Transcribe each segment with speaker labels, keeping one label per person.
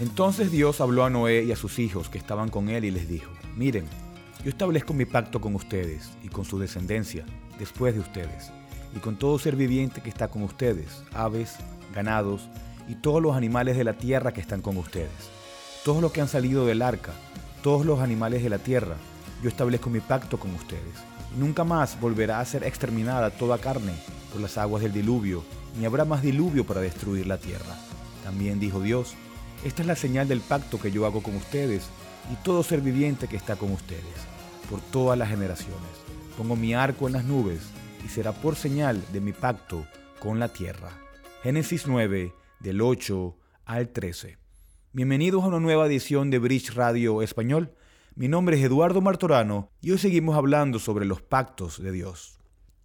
Speaker 1: Entonces Dios habló a Noé y a sus hijos que estaban con él y les dijo, miren, yo establezco mi pacto con ustedes y con su descendencia después de ustedes, y con todo ser viviente que está con ustedes, aves, ganados y todos los animales de la tierra que están con ustedes, todos los que han salido del arca, todos los animales de la tierra, yo establezco mi pacto con ustedes. Nunca más volverá a ser exterminada toda carne por las aguas del diluvio, ni habrá más diluvio para destruir la tierra. También dijo Dios, esta es la señal del pacto que yo hago con ustedes y todo ser viviente que está con ustedes, por todas las generaciones. Pongo mi arco en las nubes y será por señal de mi pacto con la tierra. Génesis 9, del 8 al 13. Bienvenidos a una nueva edición de Bridge Radio Español. Mi nombre es Eduardo Martorano y hoy seguimos hablando sobre los pactos de Dios.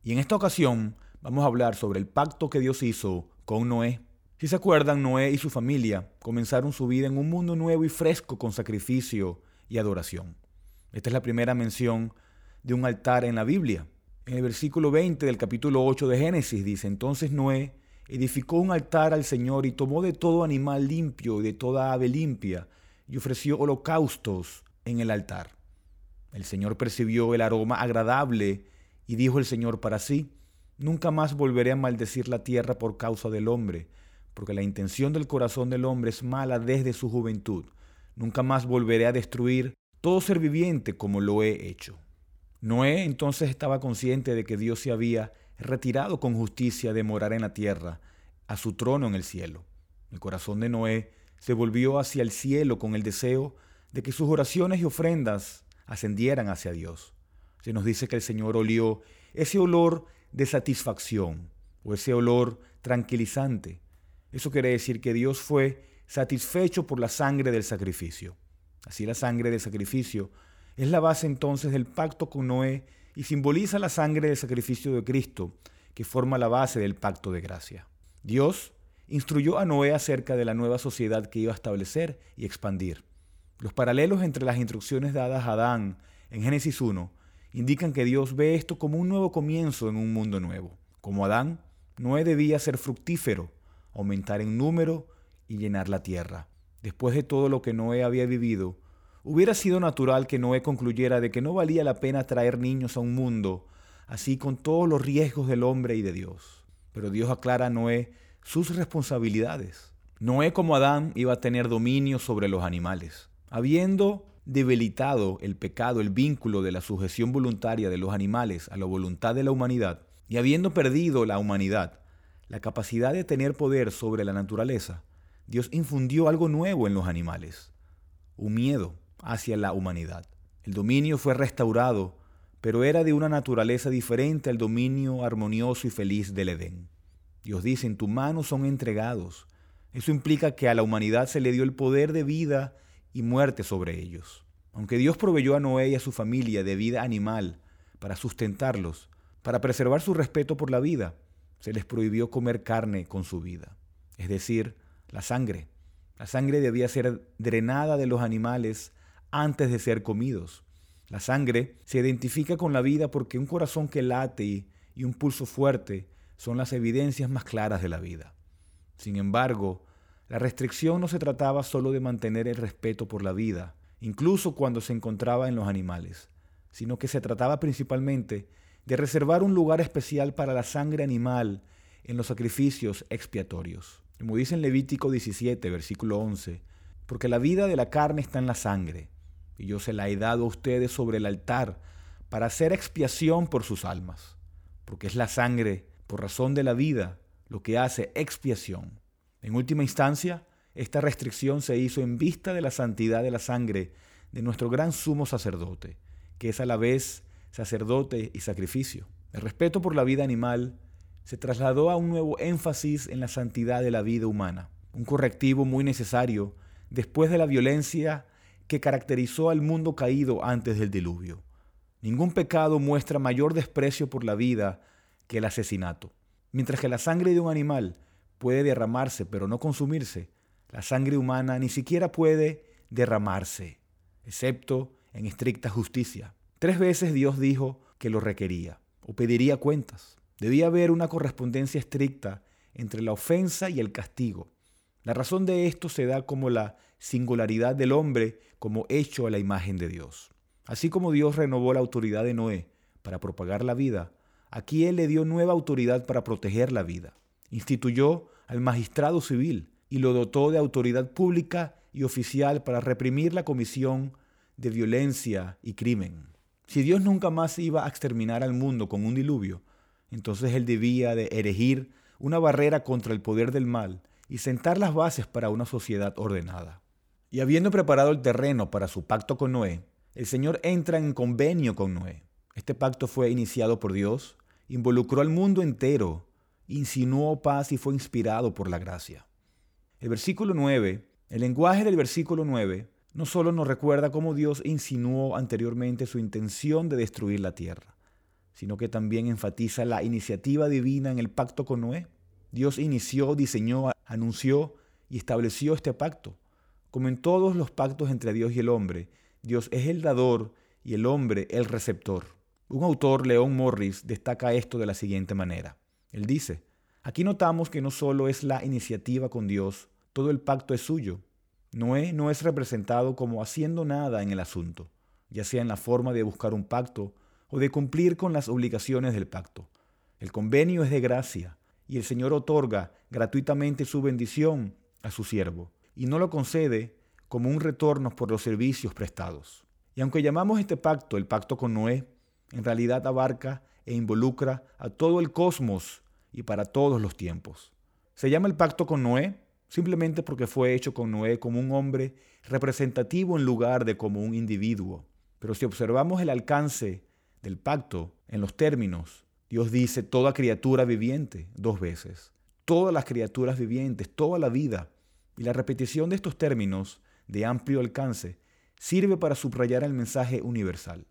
Speaker 1: Y en esta ocasión vamos a hablar sobre el pacto que Dios hizo con Noé. Si se acuerdan, Noé y su familia comenzaron su vida en un mundo nuevo y fresco con sacrificio y adoración. Esta es la primera mención de un altar en la Biblia. En el versículo 20 del capítulo 8 de Génesis dice, entonces Noé edificó un altar al Señor y tomó de todo animal limpio y de toda ave limpia y ofreció holocaustos en el altar. El Señor percibió el aroma agradable y dijo el Señor para sí, nunca más volveré a maldecir la tierra por causa del hombre, porque la intención del corazón del hombre es mala desde su juventud. Nunca más volveré a destruir todo ser viviente como lo he hecho. Noé entonces estaba consciente de que Dios se había retirado con justicia de morar en la tierra, a su trono en el cielo. El corazón de Noé se volvió hacia el cielo con el deseo de que sus oraciones y ofrendas ascendieran hacia Dios. Se nos dice que el Señor olió ese olor de satisfacción o ese olor tranquilizante eso quiere decir que Dios fue satisfecho por la sangre del sacrificio. Así la sangre del sacrificio es la base entonces del pacto con Noé y simboliza la sangre del sacrificio de Cristo, que forma la base del pacto de gracia. Dios instruyó a Noé acerca de la nueva sociedad que iba a establecer y expandir. Los paralelos entre las instrucciones dadas a Adán en Génesis 1 indican que Dios ve esto como un nuevo comienzo en un mundo nuevo. Como Adán, Noé debía ser fructífero, aumentar en número y llenar la tierra. Después de todo lo que Noé había vivido, hubiera sido natural que Noé concluyera de que no valía la pena traer niños a un mundo, así con todos los riesgos del hombre y de Dios. Pero Dios aclara a Noé sus responsabilidades. Noé como Adán iba a tener dominio sobre los animales. Habiendo debilitado el pecado, el vínculo de la sujeción voluntaria de los animales a la voluntad de la humanidad, y habiendo perdido la humanidad, la capacidad de tener poder sobre la naturaleza, Dios infundió algo nuevo en los animales, un miedo hacia la humanidad. El dominio fue restaurado, pero era de una naturaleza diferente al dominio armonioso y feliz del Edén. Dios dice, en tu mano son entregados. Eso implica que a la humanidad se le dio el poder de vida y muerte sobre ellos. Aunque Dios proveyó a Noé y a su familia de vida animal para sustentarlos, para preservar su respeto por la vida, se les prohibió comer carne con su vida, es decir, la sangre. La sangre debía ser drenada de los animales antes de ser comidos. La sangre se identifica con la vida porque un corazón que late y un pulso fuerte son las evidencias más claras de la vida. Sin embargo, la restricción no se trataba solo de mantener el respeto por la vida, incluso cuando se encontraba en los animales, sino que se trataba principalmente de reservar un lugar especial para la sangre animal en los sacrificios expiatorios. Como dice en Levítico 17, versículo 11, porque la vida de la carne está en la sangre, y yo se la he dado a ustedes sobre el altar para hacer expiación por sus almas, porque es la sangre, por razón de la vida, lo que hace expiación. En última instancia, esta restricción se hizo en vista de la santidad de la sangre de nuestro gran sumo sacerdote, que es a la vez sacerdote y sacrificio. El respeto por la vida animal se trasladó a un nuevo énfasis en la santidad de la vida humana, un correctivo muy necesario después de la violencia que caracterizó al mundo caído antes del diluvio. Ningún pecado muestra mayor desprecio por la vida que el asesinato. Mientras que la sangre de un animal puede derramarse pero no consumirse, la sangre humana ni siquiera puede derramarse, excepto en estricta justicia. Tres veces Dios dijo que lo requería o pediría cuentas. Debía haber una correspondencia estricta entre la ofensa y el castigo. La razón de esto se da como la singularidad del hombre como hecho a la imagen de Dios. Así como Dios renovó la autoridad de Noé para propagar la vida, aquí Él le dio nueva autoridad para proteger la vida. Instituyó al magistrado civil y lo dotó de autoridad pública y oficial para reprimir la comisión de violencia y crimen. Si Dios nunca más iba a exterminar al mundo con un diluvio, entonces Él debía de erigir una barrera contra el poder del mal y sentar las bases para una sociedad ordenada. Y habiendo preparado el terreno para su pacto con Noé, el Señor entra en convenio con Noé. Este pacto fue iniciado por Dios, involucró al mundo entero, insinuó paz y fue inspirado por la gracia. El versículo 9, el lenguaje del versículo 9, no solo nos recuerda cómo Dios insinuó anteriormente su intención de destruir la tierra, sino que también enfatiza la iniciativa divina en el pacto con Noé. Dios inició, diseñó, anunció y estableció este pacto. Como en todos los pactos entre Dios y el hombre, Dios es el dador y el hombre el receptor. Un autor, León Morris, destaca esto de la siguiente manera. Él dice, aquí notamos que no solo es la iniciativa con Dios, todo el pacto es suyo. Noé no es representado como haciendo nada en el asunto, ya sea en la forma de buscar un pacto o de cumplir con las obligaciones del pacto. El convenio es de gracia y el Señor otorga gratuitamente su bendición a su siervo y no lo concede como un retorno por los servicios prestados. Y aunque llamamos este pacto el pacto con Noé, en realidad abarca e involucra a todo el cosmos y para todos los tiempos. Se llama el pacto con Noé simplemente porque fue hecho con Noé como un hombre representativo en lugar de como un individuo. Pero si observamos el alcance del pacto en los términos, Dios dice toda criatura viviente dos veces. Todas las criaturas vivientes, toda la vida. Y la repetición de estos términos de amplio alcance sirve para subrayar el mensaje universal.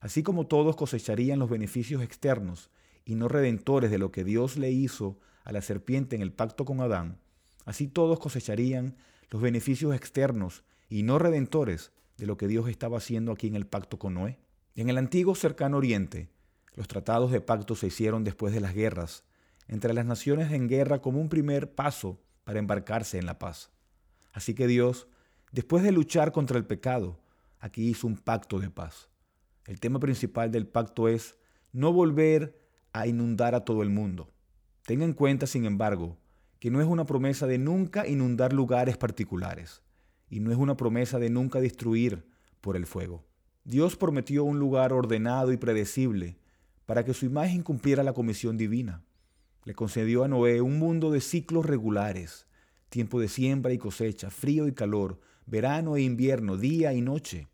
Speaker 1: Así como todos cosecharían los beneficios externos y no redentores de lo que Dios le hizo a la serpiente en el pacto con Adán, Así todos cosecharían los beneficios externos y no redentores de lo que Dios estaba haciendo aquí en el pacto con Noé. En el antiguo cercano oriente, los tratados de pacto se hicieron después de las guerras, entre las naciones en guerra como un primer paso para embarcarse en la paz. Así que Dios, después de luchar contra el pecado, aquí hizo un pacto de paz. El tema principal del pacto es no volver a inundar a todo el mundo. Tenga en cuenta, sin embargo, que no es una promesa de nunca inundar lugares particulares y no es una promesa de nunca destruir por el fuego. Dios prometió un lugar ordenado y predecible para que su imagen cumpliera la comisión divina. Le concedió a Noé un mundo de ciclos regulares, tiempo de siembra y cosecha, frío y calor, verano e invierno, día y noche.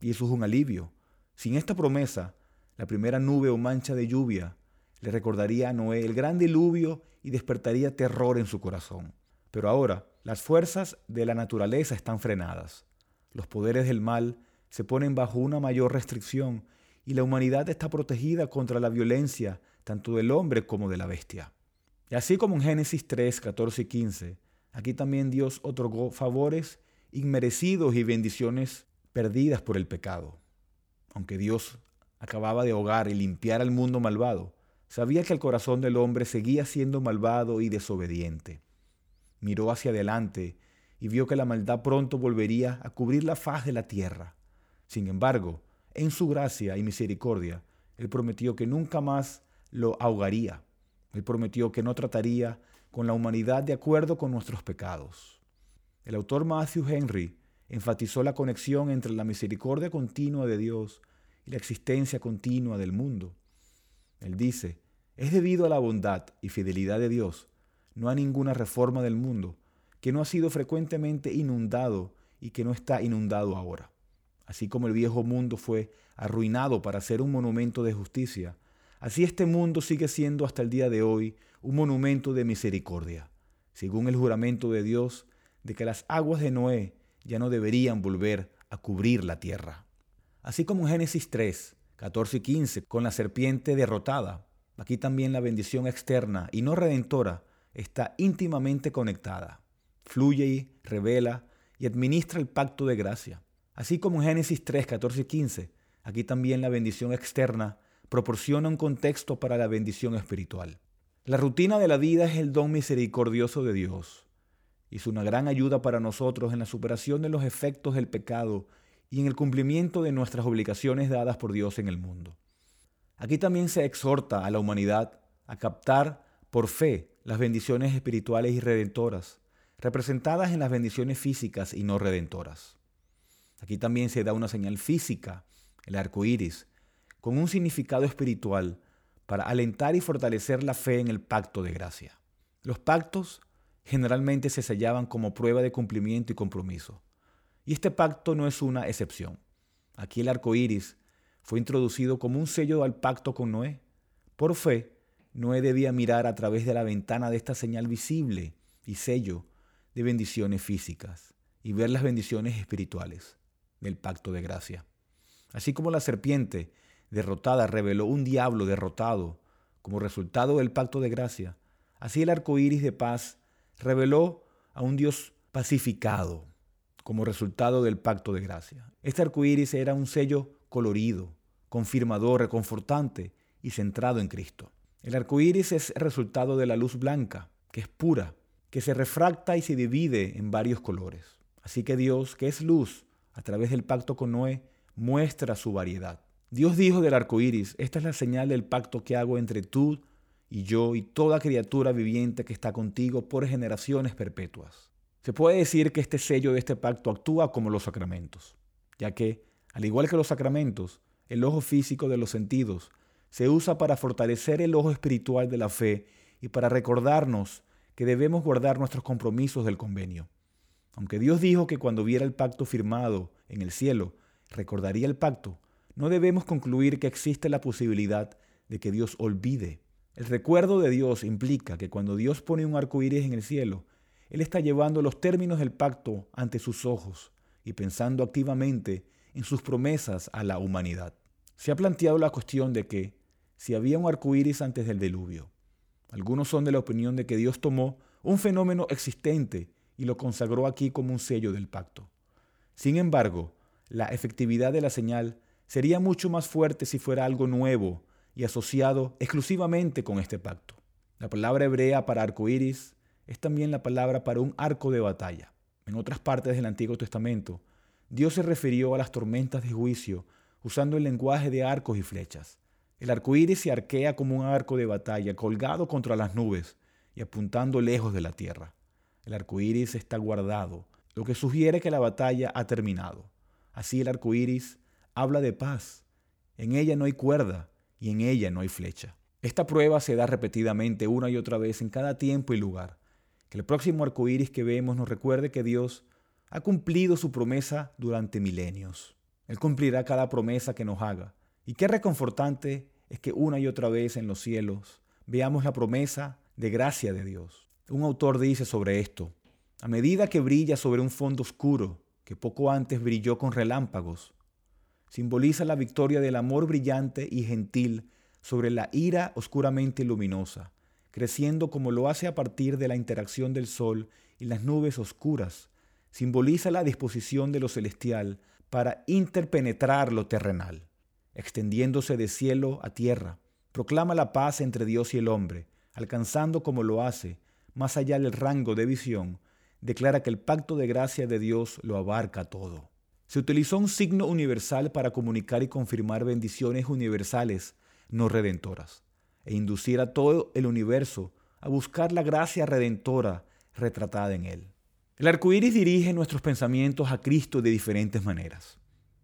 Speaker 1: Y eso es un alivio. Sin esta promesa, la primera nube o mancha de lluvia le recordaría a Noé el gran diluvio y despertaría terror en su corazón. Pero ahora, las fuerzas de la naturaleza están frenadas. Los poderes del mal se ponen bajo una mayor restricción y la humanidad está protegida contra la violencia tanto del hombre como de la bestia. Y así como en Génesis 3, 14 y 15, aquí también Dios otorgó favores inmerecidos y bendiciones perdidas por el pecado. Aunque Dios acababa de ahogar y limpiar al mundo malvado, Sabía que el corazón del hombre seguía siendo malvado y desobediente. Miró hacia adelante y vio que la maldad pronto volvería a cubrir la faz de la tierra. Sin embargo, en su gracia y misericordia, Él prometió que nunca más lo ahogaría. Él prometió que no trataría con la humanidad de acuerdo con nuestros pecados. El autor Matthew Henry enfatizó la conexión entre la misericordia continua de Dios y la existencia continua del mundo. Él dice, es debido a la bondad y fidelidad de Dios, no a ninguna reforma del mundo, que no ha sido frecuentemente inundado y que no está inundado ahora. Así como el viejo mundo fue arruinado para ser un monumento de justicia, así este mundo sigue siendo hasta el día de hoy un monumento de misericordia, según el juramento de Dios de que las aguas de Noé ya no deberían volver a cubrir la tierra. Así como en Génesis 3, 14 y 15, con la serpiente derrotada. Aquí también la bendición externa y no redentora está íntimamente conectada. Fluye y revela y administra el pacto de gracia. Así como en Génesis 3, 14 y 15, aquí también la bendición externa proporciona un contexto para la bendición espiritual. La rutina de la vida es el don misericordioso de Dios. es una gran ayuda para nosotros en la superación de los efectos del pecado y en el cumplimiento de nuestras obligaciones dadas por Dios en el mundo. Aquí también se exhorta a la humanidad a captar por fe las bendiciones espirituales y redentoras, representadas en las bendiciones físicas y no redentoras. Aquí también se da una señal física, el arco iris, con un significado espiritual para alentar y fortalecer la fe en el pacto de gracia. Los pactos generalmente se sellaban como prueba de cumplimiento y compromiso. Y este pacto no es una excepción. Aquí el arco iris fue introducido como un sello al pacto con Noé. Por fe, Noé debía mirar a través de la ventana de esta señal visible y sello de bendiciones físicas y ver las bendiciones espirituales del pacto de gracia. Así como la serpiente derrotada reveló un diablo derrotado como resultado del pacto de gracia, así el arco iris de paz reveló a un Dios pacificado como resultado del pacto de gracia. Este arco iris era un sello colorido, confirmador, reconfortante y centrado en Cristo. El arco iris es resultado de la luz blanca, que es pura, que se refracta y se divide en varios colores. Así que Dios, que es luz, a través del pacto con Noé, muestra su variedad. Dios dijo del arco iris: Esta es la señal del pacto que hago entre tú y yo y toda criatura viviente que está contigo por generaciones perpetuas. Se puede decir que este sello de este pacto actúa como los sacramentos, ya que, al igual que los sacramentos, el ojo físico de los sentidos se usa para fortalecer el ojo espiritual de la fe y para recordarnos que debemos guardar nuestros compromisos del convenio. Aunque Dios dijo que cuando viera el pacto firmado en el cielo, recordaría el pacto, no debemos concluir que existe la posibilidad de que Dios olvide el recuerdo de Dios implica que cuando Dios pone un arco iris en el cielo, Él está llevando los términos del pacto ante sus ojos y pensando activamente en sus promesas a la humanidad. Se ha planteado la cuestión de que si había un arco iris antes del diluvio. Algunos son de la opinión de que Dios tomó un fenómeno existente y lo consagró aquí como un sello del pacto. Sin embargo, la efectividad de la señal sería mucho más fuerte si fuera algo nuevo y asociado exclusivamente con este pacto. La palabra hebrea para arco iris es también la palabra para un arco de batalla. En otras partes del Antiguo Testamento, Dios se refirió a las tormentas de juicio usando el lenguaje de arcos y flechas. El arco iris se arquea como un arco de batalla colgado contra las nubes y apuntando lejos de la tierra. El arco iris está guardado, lo que sugiere que la batalla ha terminado. Así el arco iris habla de paz. En ella no hay cuerda, y en ella no hay flecha. Esta prueba se da repetidamente una y otra vez en cada tiempo y lugar. Que el próximo arco iris que vemos nos recuerde que Dios ha cumplido su promesa durante milenios. Él cumplirá cada promesa que nos haga. Y qué reconfortante es que una y otra vez en los cielos veamos la promesa de gracia de Dios. Un autor dice sobre esto, a medida que brilla sobre un fondo oscuro, que poco antes brilló con relámpagos, simboliza la victoria del amor brillante y gentil sobre la ira oscuramente luminosa, creciendo como lo hace a partir de la interacción del sol y las nubes oscuras. Simboliza la disposición de lo celestial para interpenetrar lo terrenal, extendiéndose de cielo a tierra. Proclama la paz entre Dios y el hombre, alcanzando como lo hace, más allá del rango de visión, declara que el pacto de gracia de Dios lo abarca todo. Se utilizó un signo universal para comunicar y confirmar bendiciones universales no redentoras e inducir a todo el universo a buscar la gracia redentora retratada en él. El arco iris dirige nuestros pensamientos a Cristo de diferentes maneras.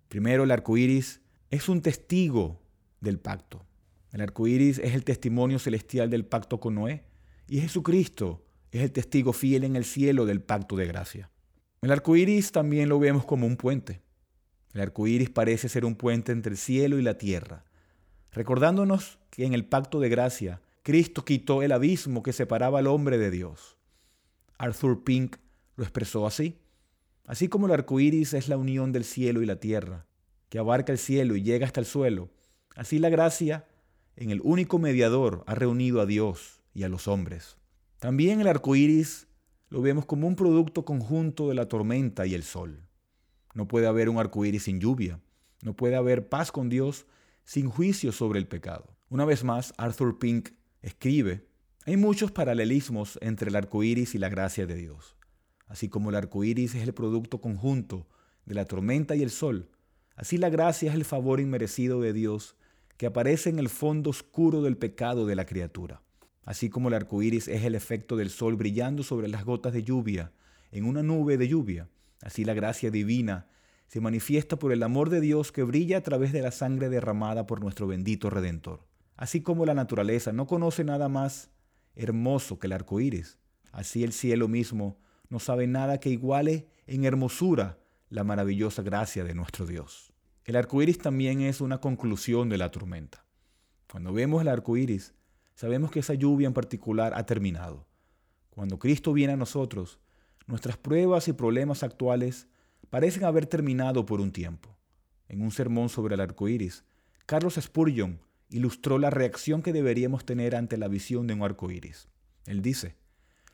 Speaker 1: Primero, el arco iris es un testigo del pacto. El arco iris es el testimonio celestial del pacto con Noé y Jesucristo es el testigo fiel en el cielo del pacto de gracia. El arco iris también lo vemos como un puente. El arco iris parece ser un puente entre el cielo y la tierra, recordándonos que en el pacto de gracia, Cristo quitó el abismo que separaba al hombre de Dios. Arthur Pink lo expresó así. Así como el arco iris es la unión del cielo y la tierra, que abarca el cielo y llega hasta el suelo, así la gracia en el único mediador ha reunido a Dios y a los hombres. También el arco iris lo vemos como un producto conjunto de la tormenta y el sol. No puede haber un arco iris sin lluvia. No puede haber paz con Dios sin juicio sobre el pecado. Una vez más, Arthur Pink escribe: Hay muchos paralelismos entre el arco iris y la gracia de Dios. Así como el arco iris es el producto conjunto de la tormenta y el sol, así la gracia es el favor inmerecido de Dios que aparece en el fondo oscuro del pecado de la criatura. Así como el arco iris es el efecto del sol brillando sobre las gotas de lluvia en una nube de lluvia, así la gracia divina se manifiesta por el amor de Dios que brilla a través de la sangre derramada por nuestro bendito Redentor. Así como la naturaleza no conoce nada más hermoso que el arco iris, así el cielo mismo no sabe nada que iguale en hermosura la maravillosa gracia de nuestro Dios. El arco iris también es una conclusión de la tormenta. Cuando vemos el arco iris, sabemos que esa lluvia en particular ha terminado. Cuando Cristo viene a nosotros, nuestras pruebas y problemas actuales parecen haber terminado por un tiempo. En un sermón sobre el arco iris, Carlos Spurgeon ilustró la reacción que deberíamos tener ante la visión de un arco iris. Él dice: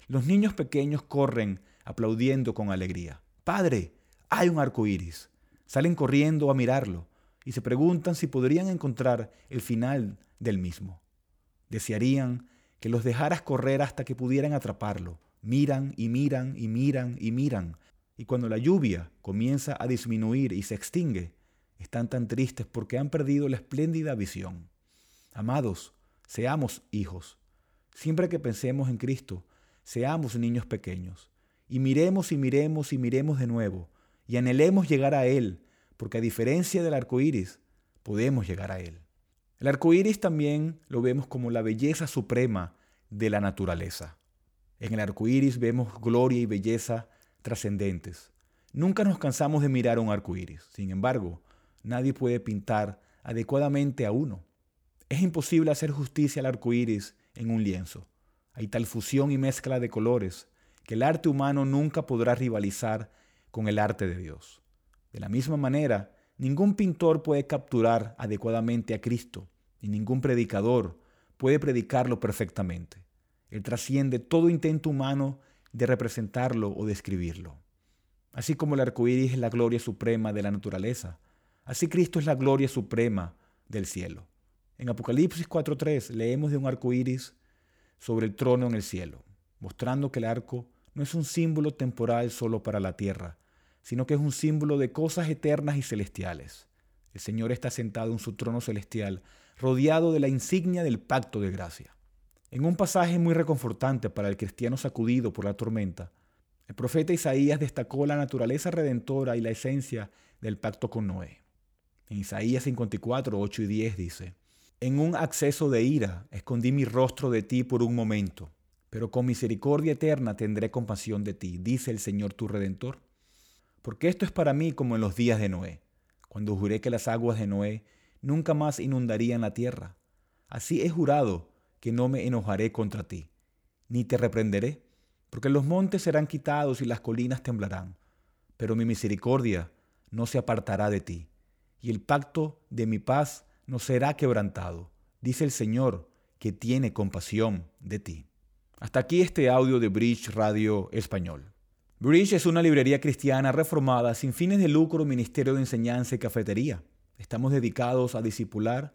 Speaker 1: Los niños pequeños corren aplaudiendo con alegría. Padre, hay un arco iris. Salen corriendo a mirarlo y se preguntan si podrían encontrar el final del mismo. Desearían que los dejaras correr hasta que pudieran atraparlo. Miran y miran y miran y miran. Y cuando la lluvia comienza a disminuir y se extingue, están tan tristes porque han perdido la espléndida visión. Amados, seamos hijos. Siempre que pensemos en Cristo, seamos niños pequeños. Y miremos y miremos y miremos de nuevo. Y anhelemos llegar a Él, porque a diferencia del arco iris, podemos llegar a Él. El arco iris también lo vemos como la belleza suprema de la naturaleza. En el arco iris vemos gloria y belleza trascendentes. Nunca nos cansamos de mirar un arco iris. Sin embargo, nadie puede pintar adecuadamente a uno. Es imposible hacer justicia al arco iris en un lienzo. Hay tal fusión y mezcla de colores que el arte humano nunca podrá rivalizar con el arte de Dios. De la misma manera, ningún pintor puede capturar adecuadamente a Cristo, y ningún predicador puede predicarlo perfectamente. Él trasciende todo intento humano de representarlo o describirlo. Así como el arco iris es la gloria suprema de la naturaleza, así Cristo es la gloria suprema del cielo. En Apocalipsis 4.3 leemos de un arco iris sobre el trono en el cielo, mostrando que el arco no es un símbolo temporal solo para la tierra, sino que es un símbolo de cosas eternas y celestiales. El Señor está sentado en su trono celestial, rodeado de la insignia del pacto de gracia. En un pasaje muy reconfortante para el cristiano sacudido por la tormenta, el profeta Isaías destacó la naturaleza redentora y la esencia del pacto con Noé. En Isaías 54, 8 y 10 dice, en un acceso de ira escondí mi rostro de ti por un momento, pero con misericordia eterna tendré compasión de ti, dice el Señor tu Redentor. Porque esto es para mí como en los días de Noé, cuando juré que las aguas de Noé nunca más inundarían la tierra. Así he jurado que no me enojaré contra ti, ni te reprenderé, porque los montes serán quitados y las colinas temblarán, pero mi misericordia no se apartará de ti, y el pacto de mi paz no será quebrantado, dice el Señor, que tiene compasión de ti. Hasta aquí este audio de Bridge Radio Español. Bridge es una librería cristiana reformada sin fines de lucro, ministerio de enseñanza y cafetería. Estamos dedicados a discipular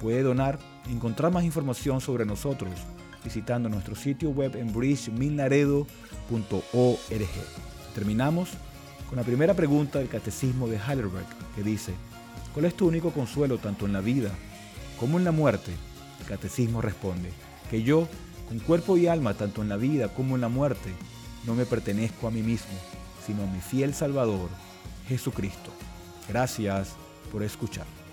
Speaker 1: Puede donar encontrar más información sobre nosotros visitando nuestro sitio web en bridgemilnaredo.org. Terminamos con la primera pregunta del Catecismo de Heidelberg, que dice, ¿cuál es tu único consuelo tanto en la vida como en la muerte? El Catecismo responde, que yo, con cuerpo y alma, tanto en la vida como en la muerte, no me pertenezco a mí mismo, sino a mi fiel Salvador, Jesucristo. Gracias por escuchar.